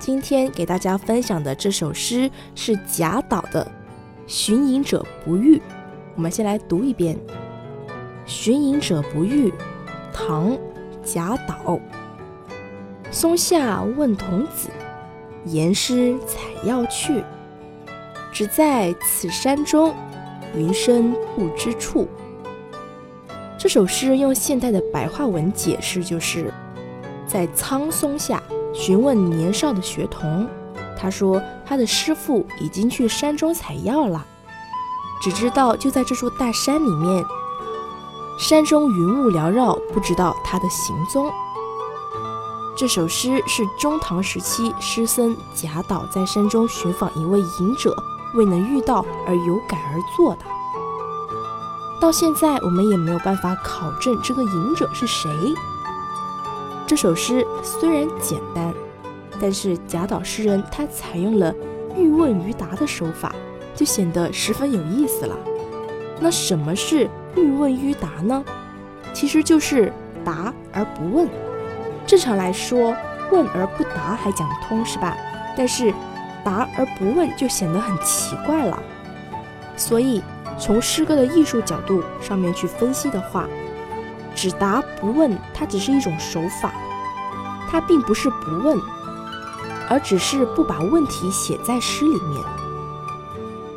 今天给大家分享的这首诗是贾岛的《寻隐者不遇》。我们先来读一遍：“寻隐者不遇，唐·贾岛。松下问童子，言师采药去。只在此山中，云深不知处。”这首诗用现代的白话文解释，就是在苍松下询问年少的学童，他说他的师傅已经去山中采药了。只知道就在这座大山里面，山中云雾缭绕，不知道他的行踪。这首诗是中唐时期诗僧贾岛在山中寻访一位隐者，未能遇到而有感而作的。到现在我们也没有办法考证这个隐者是谁。这首诗虽然简单，但是贾岛诗人他采用了欲问于答的手法。就显得十分有意思了。那什么是欲问于答呢？其实就是答而不问。正常来说，问而不答还讲得通，是吧？但是答而不问就显得很奇怪了。所以从诗歌的艺术角度上面去分析的话，只答不问，它只是一种手法，它并不是不问，而只是不把问题写在诗里面。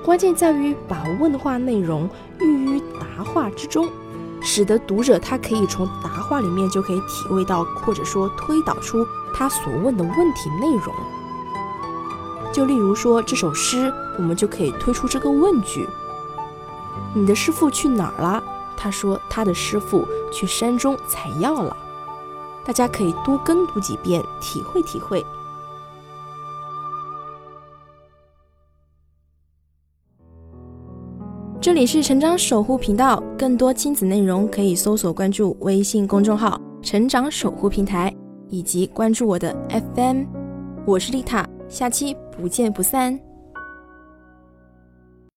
关键在于把问话内容寓于答话之中，使得读者他可以从答话里面就可以体会到，或者说推导出他所问的问题内容。就例如说这首诗，我们就可以推出这个问句：“你的师傅去哪儿了？”他说：“他的师傅去山中采药了。”大家可以多跟读几遍，体会体会。这里是成长守护频道，更多亲子内容可以搜索关注微信公众号“成长守护平台”，以及关注我的 FM。我是丽塔，下期不见不散。